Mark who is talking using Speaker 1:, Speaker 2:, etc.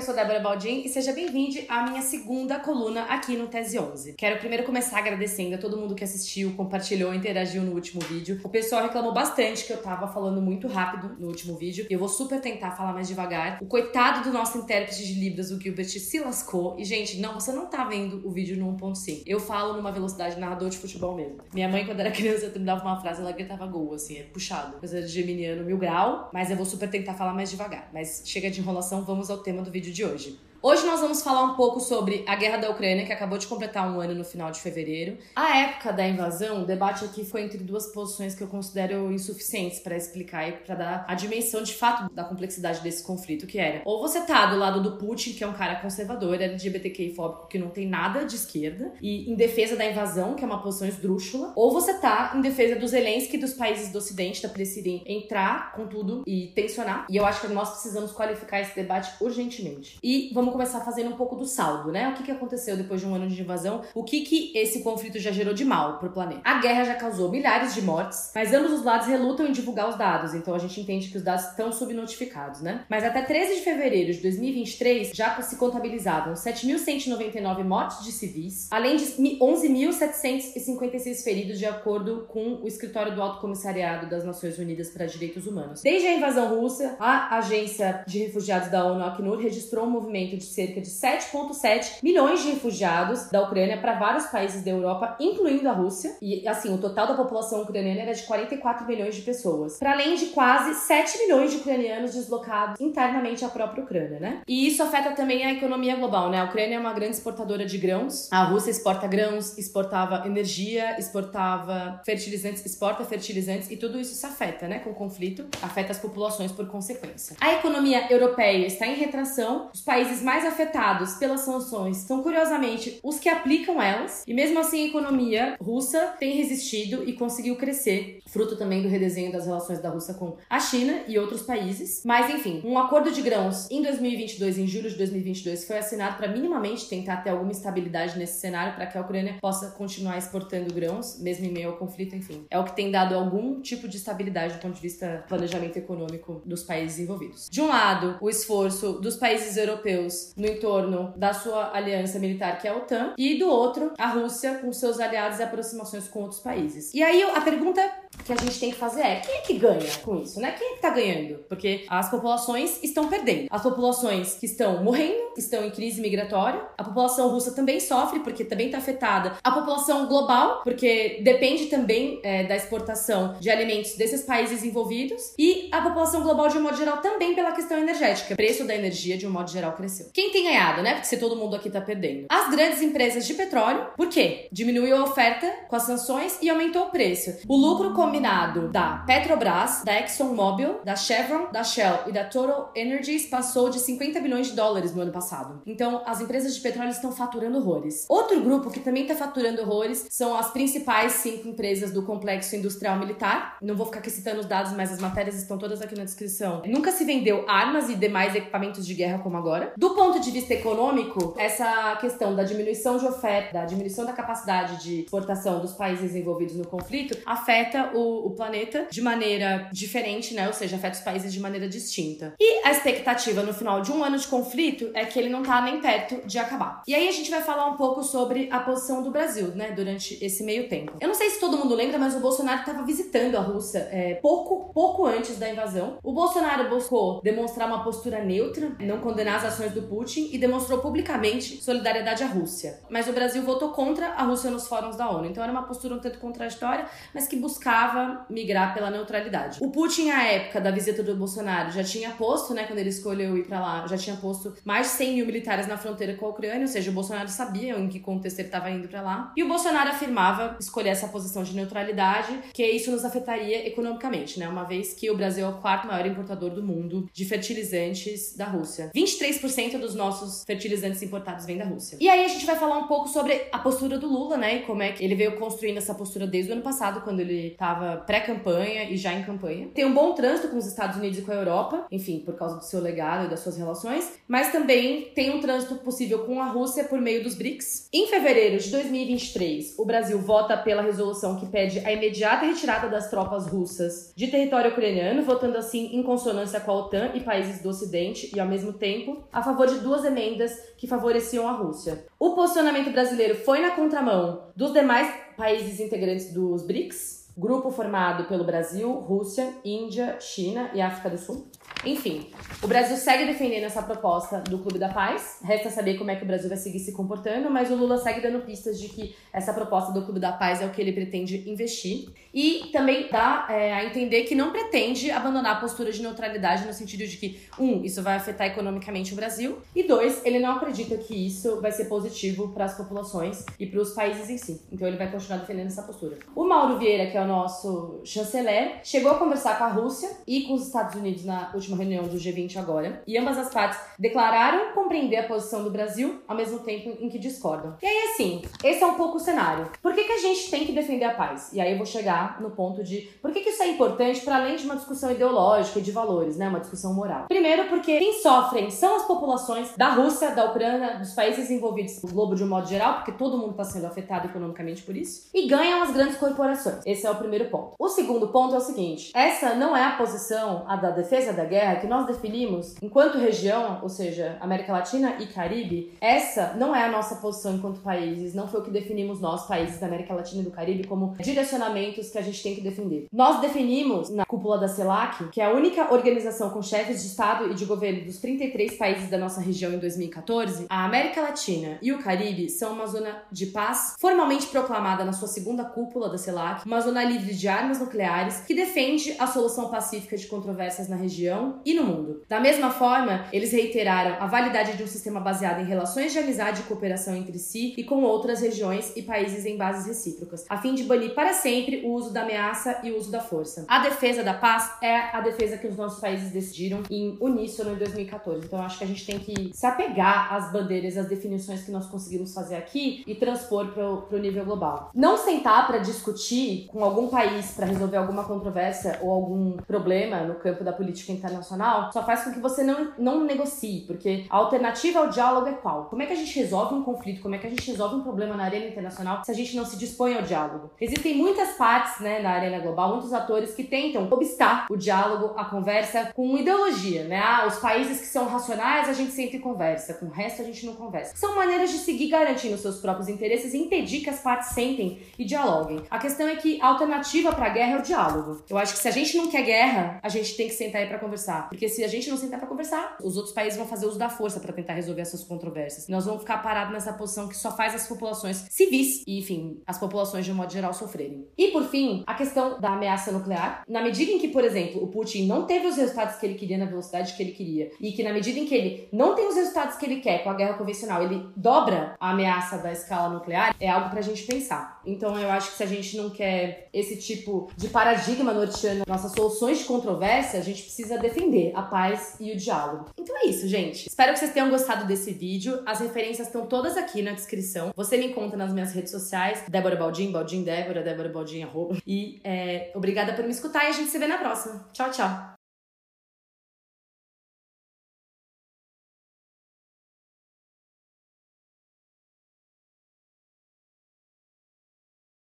Speaker 1: eu sou Débora Baldin e seja bem-vindo à minha segunda coluna aqui no Tese 11. Quero primeiro começar agradecendo a todo mundo que assistiu, compartilhou, interagiu no último vídeo. O pessoal reclamou bastante que eu tava falando muito rápido no último vídeo e eu vou super tentar falar mais devagar. O coitado do nosso intérprete de Libras, o Gilbert, se lascou. E, gente, não, você não tá vendo o vídeo no 1.5. Eu falo numa velocidade narrador de futebol mesmo. Minha mãe, quando era criança, eu terminava uma frase, ela gritava gol, assim, é puxado. Coisa de geminiano mil grau, mas eu vou super tentar falar mais devagar. Mas chega de enrolação, vamos ao tema do vídeo de hoje. Hoje nós vamos falar um pouco sobre a guerra da Ucrânia, que acabou de completar um ano no final de fevereiro. A época da invasão, o debate aqui foi entre duas posições que eu considero insuficientes para explicar e para dar a dimensão de fato da complexidade desse conflito, que era ou você tá do lado do Putin, que é um cara conservador, LGBTQI fóbico, que não tem nada de esquerda, e em defesa da invasão, que é uma posição esdrúxula, ou você tá em defesa dos Zelensky dos países do ocidente, da decidem entrar com tudo e tensionar. E eu acho que nós precisamos qualificar esse debate urgentemente. E vamos vamos começar fazendo um pouco do saldo, né? O que, que aconteceu depois de um ano de invasão? O que, que esse conflito já gerou de mal pro planeta? A guerra já causou milhares de mortes, mas ambos os lados relutam em divulgar os dados, então a gente entende que os dados estão subnotificados, né? Mas até 13 de fevereiro de 2023 já se contabilizavam 7.199 mortes de civis, além de 11.756 feridos, de acordo com o escritório do Alto Comissariado das Nações Unidas para Direitos Humanos. Desde a invasão russa, a Agência de Refugiados da ONU, Acnur, registrou um movimento de cerca de 7,7 milhões de refugiados da Ucrânia para vários países da Europa, incluindo a Rússia. E assim, o total da população ucraniana era de 44 milhões de pessoas, para além de quase 7 milhões de ucranianos deslocados internamente à própria Ucrânia, né? E isso afeta também a economia global, né? A Ucrânia é uma grande exportadora de grãos. A Rússia exporta grãos, exportava energia, exportava fertilizantes, exporta fertilizantes e tudo isso se afeta, né, com o conflito, afeta as populações por consequência. A economia europeia está em retração. Os países mais mais afetados pelas sanções são, curiosamente, os que aplicam elas, e mesmo assim a economia russa tem resistido e conseguiu crescer, fruto também do redesenho das relações da Rússia com a China e outros países. Mas, enfim, um acordo de grãos em 2022, em julho de 2022, foi assinado para minimamente tentar ter alguma estabilidade nesse cenário para que a Ucrânia possa continuar exportando grãos, mesmo em meio ao conflito, enfim. É o que tem dado algum tipo de estabilidade do ponto de vista planejamento econômico dos países envolvidos. De um lado, o esforço dos países europeus no entorno da sua aliança militar, que é a OTAN, e do outro, a Rússia com seus aliados e aproximações com outros países. E aí a pergunta que a gente tem que fazer é: quem é que ganha com isso, né? Quem é que tá ganhando? Porque as populações estão perdendo. As populações que estão morrendo, estão em crise migratória. A população russa também sofre, porque também está afetada. A população global, porque depende também é, da exportação de alimentos desses países envolvidos. E a população global, de um modo geral, também pela questão energética. O preço da energia, de um modo geral, cresceu. Quem tem ganhado, né? Porque se todo mundo aqui tá perdendo. As grandes empresas de petróleo, por quê? Diminuiu a oferta com as sanções e aumentou o preço. O lucro combinado da Petrobras, da ExxonMobil, da Chevron, da Shell e da Total Energies passou de 50 bilhões de dólares no ano passado. Então, as empresas de petróleo estão faturando horrores. Outro grupo que também está faturando horrores são as principais cinco empresas do complexo industrial militar. Não vou ficar aqui citando os dados, mas as matérias estão todas aqui na descrição. Nunca se vendeu armas e demais equipamentos de guerra como agora. Do ponto de vista econômico, essa questão da diminuição de oferta, da diminuição da capacidade de exportação dos países envolvidos no conflito, afeta o, o planeta de maneira diferente, né? Ou seja, afeta os países de maneira distinta. E a expectativa no final de um ano de conflito é que ele não tá nem perto de acabar. E aí a gente vai falar um pouco sobre a posição do Brasil, né? Durante esse meio tempo. Eu não sei se todo mundo lembra, mas o Bolsonaro estava visitando a Rússia é, pouco, pouco antes da invasão. O Bolsonaro buscou demonstrar uma postura neutra, não condenar as ações do Putin e demonstrou publicamente solidariedade à Rússia. Mas o Brasil votou contra a Rússia nos fóruns da ONU. Então era uma postura um tanto contraditória, mas que buscava migrar pela neutralidade. O Putin, à época da visita do Bolsonaro, já tinha posto, né, quando ele escolheu ir para lá, já tinha posto mais 100 mil militares na fronteira com a Ucrânia, ou seja, o Bolsonaro sabia em que contexto ele estava indo para lá. E o Bolsonaro afirmava escolher essa posição de neutralidade, que isso nos afetaria economicamente, né, uma vez que o Brasil é o quarto maior importador do mundo de fertilizantes da Rússia. 23% dos nossos fertilizantes importados vêm da Rússia. E aí a gente vai falar um pouco sobre a postura do Lula, né? E como é que ele veio construindo essa postura desde o ano passado, quando ele estava pré-campanha e já em campanha. Tem um bom trânsito com os Estados Unidos e com a Europa, enfim, por causa do seu legado e das suas relações, mas também também tem um trânsito possível com a Rússia por meio dos BRICS. Em fevereiro de 2023, o Brasil vota pela resolução que pede a imediata retirada das tropas russas de território ucraniano, votando assim em consonância com a OTAN e países do Ocidente e, ao mesmo tempo, a favor de duas emendas que favoreciam a Rússia. O posicionamento brasileiro foi na contramão dos demais países integrantes dos BRICS, grupo formado pelo Brasil, Rússia, Índia, China e África do Sul. Enfim, o Brasil segue defendendo essa proposta do Clube da Paz. Resta saber como é que o Brasil vai seguir se comportando, mas o Lula segue dando pistas de que essa proposta do Clube da Paz é o que ele pretende investir. E também dá é, a entender que não pretende abandonar a postura de neutralidade no sentido de que, um, isso vai afetar economicamente o Brasil, e dois, ele não acredita que isso vai ser positivo para as populações e para os países em si. Então ele vai continuar defendendo essa postura. O Mauro Vieira, que é o nosso chanceler, chegou a conversar com a Rússia e com os Estados Unidos na última reunião do G20 agora, e ambas as partes declararam compreender a posição do Brasil ao mesmo tempo em que discordam. E aí, assim, esse é um pouco o cenário. Por que, que a gente tem que defender a paz? E aí eu vou chegar no ponto de por que, que isso é importante para além de uma discussão ideológica e de valores, né? Uma discussão moral. Primeiro, porque quem sofrem são as populações da Rússia, da Ucrânia, dos países envolvidos no globo de um modo geral, porque todo mundo está sendo afetado economicamente por isso, e ganham as grandes corporações. Esse é o primeiro ponto. O segundo ponto é o seguinte: essa não é a posição, a da defesa da guerra, que nós definimos enquanto região, ou seja, América Latina e Caribe. Essa não é a nossa posição enquanto países, não foi o que definimos nós, países da América Latina e do Caribe, como direcionamentos que a gente tem que defender. Nós definimos na cúpula da CELAC, que é a única organização com chefes de Estado e de governo dos 33 países da nossa região em 2014, a América Latina e o Caribe são uma zona de paz formalmente proclamada na sua segunda cúpula da CELAC, uma zona livre de armas nucleares que defende a solução pacífica de controvérsias na região e no mundo. Da mesma forma, eles reiteraram a validade de um sistema baseado em relações de amizade e cooperação entre si e com outras regiões e países em bases recíprocas, a fim de banir para sempre o uso da ameaça e o uso da força. A defesa da paz é a defesa que os nossos países decidiram em uníssono em 2014. Então, acho que a gente tem que se apegar às bandeiras, às definições que nós conseguimos fazer aqui e transpor para o nível global. Não sentar para discutir com algum país para resolver alguma controvérsia ou algum problema no campo da política internacional só faz com que você não, não negocie, porque a alternativa ao diálogo é qual? Como é que a gente resolve um conflito? Como é que a gente resolve um problema na arena internacional se a gente não se dispõe ao diálogo? Existem muitas partes né, na arena global, muitos atores que tentam obstar o diálogo, a conversa com ideologia, né? Ah, os países que são racionais a gente sempre conversa, com o resto a gente não conversa. São maneiras de seguir garantindo seus próprios interesses e impedir que as partes sentem e dialoguem. A questão é que a alternativa para a guerra é o diálogo. Eu acho que se a gente não quer guerra, a gente tem que sentar aí para conversar, porque se a gente não sentar para conversar, os outros países vão fazer uso da força para tentar resolver essas controvérsias. Nós vamos ficar parados nessa posição que só faz as populações civis e, enfim, as populações de um modo geral sofrerem. E por fim, a questão da ameaça nuclear. Na medida em que, por exemplo, o Putin não teve os resultados que ele queria na velocidade que ele queria, e que na medida em que ele não tem os resultados que ele quer com a guerra convencional, ele dobra a ameaça da escala nuclear, é algo pra gente pensar. Então eu acho que se a gente não quer esse tipo de paradigma norteando nossas soluções de controvérsia, a gente precisa defender a paz e o diálogo. Então é isso, gente. Espero que vocês tenham gostado desse vídeo. As referências estão todas aqui na descrição. Você me encontra nas minhas redes sociais, Débora Baldin, Baldin Débora, Débora Baldin, arroba. E é, obrigada por me escutar e a gente se vê na próxima. Tchau, tchau.